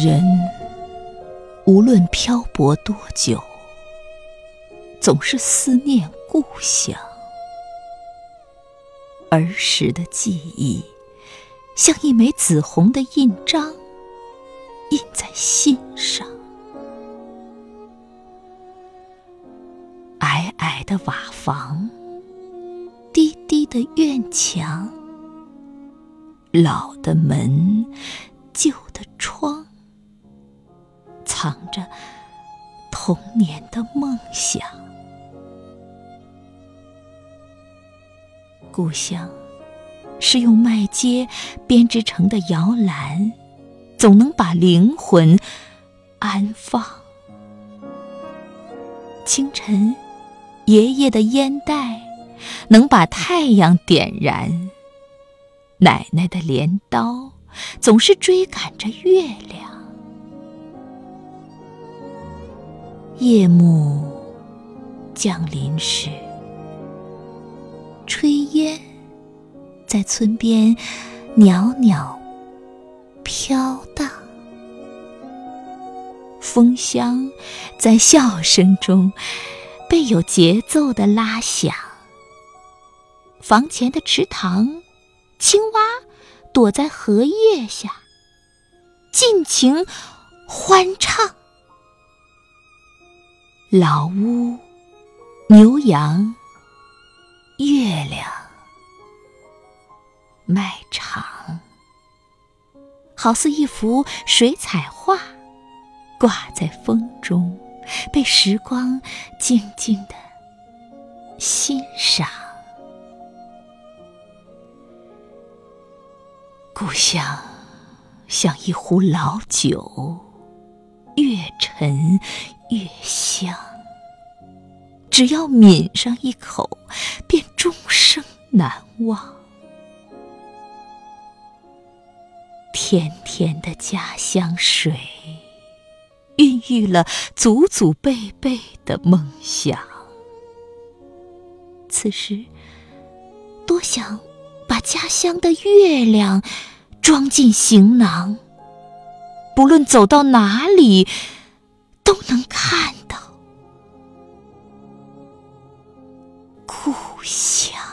人无论漂泊多久，总是思念故乡。儿时的记忆，像一枚紫红的印章，印在心上。矮矮的瓦房，低低的院墙，老的门，旧的窗，藏着童年的梦想。故乡是用麦秸编织成的摇篮，总能把灵魂安放。清晨，爷爷的烟袋能把太阳点燃，奶奶的镰刀总是追赶着月亮。夜幕降临时。炊烟在村边袅袅飘荡，风箱在笑声中被有节奏的拉响。房前的池塘，青蛙躲在荷叶下，尽情欢唱。老屋，牛羊。月亮，卖场，好似一幅水彩画，挂在风中，被时光静静的欣赏。故乡像一壶老酒，越陈越香。只要抿上一口，便终生难忘。甜甜的家乡水，孕育了祖祖辈辈的梦想。此时，多想把家乡的月亮装进行囊，不论走到哪里，都能看到。故乡。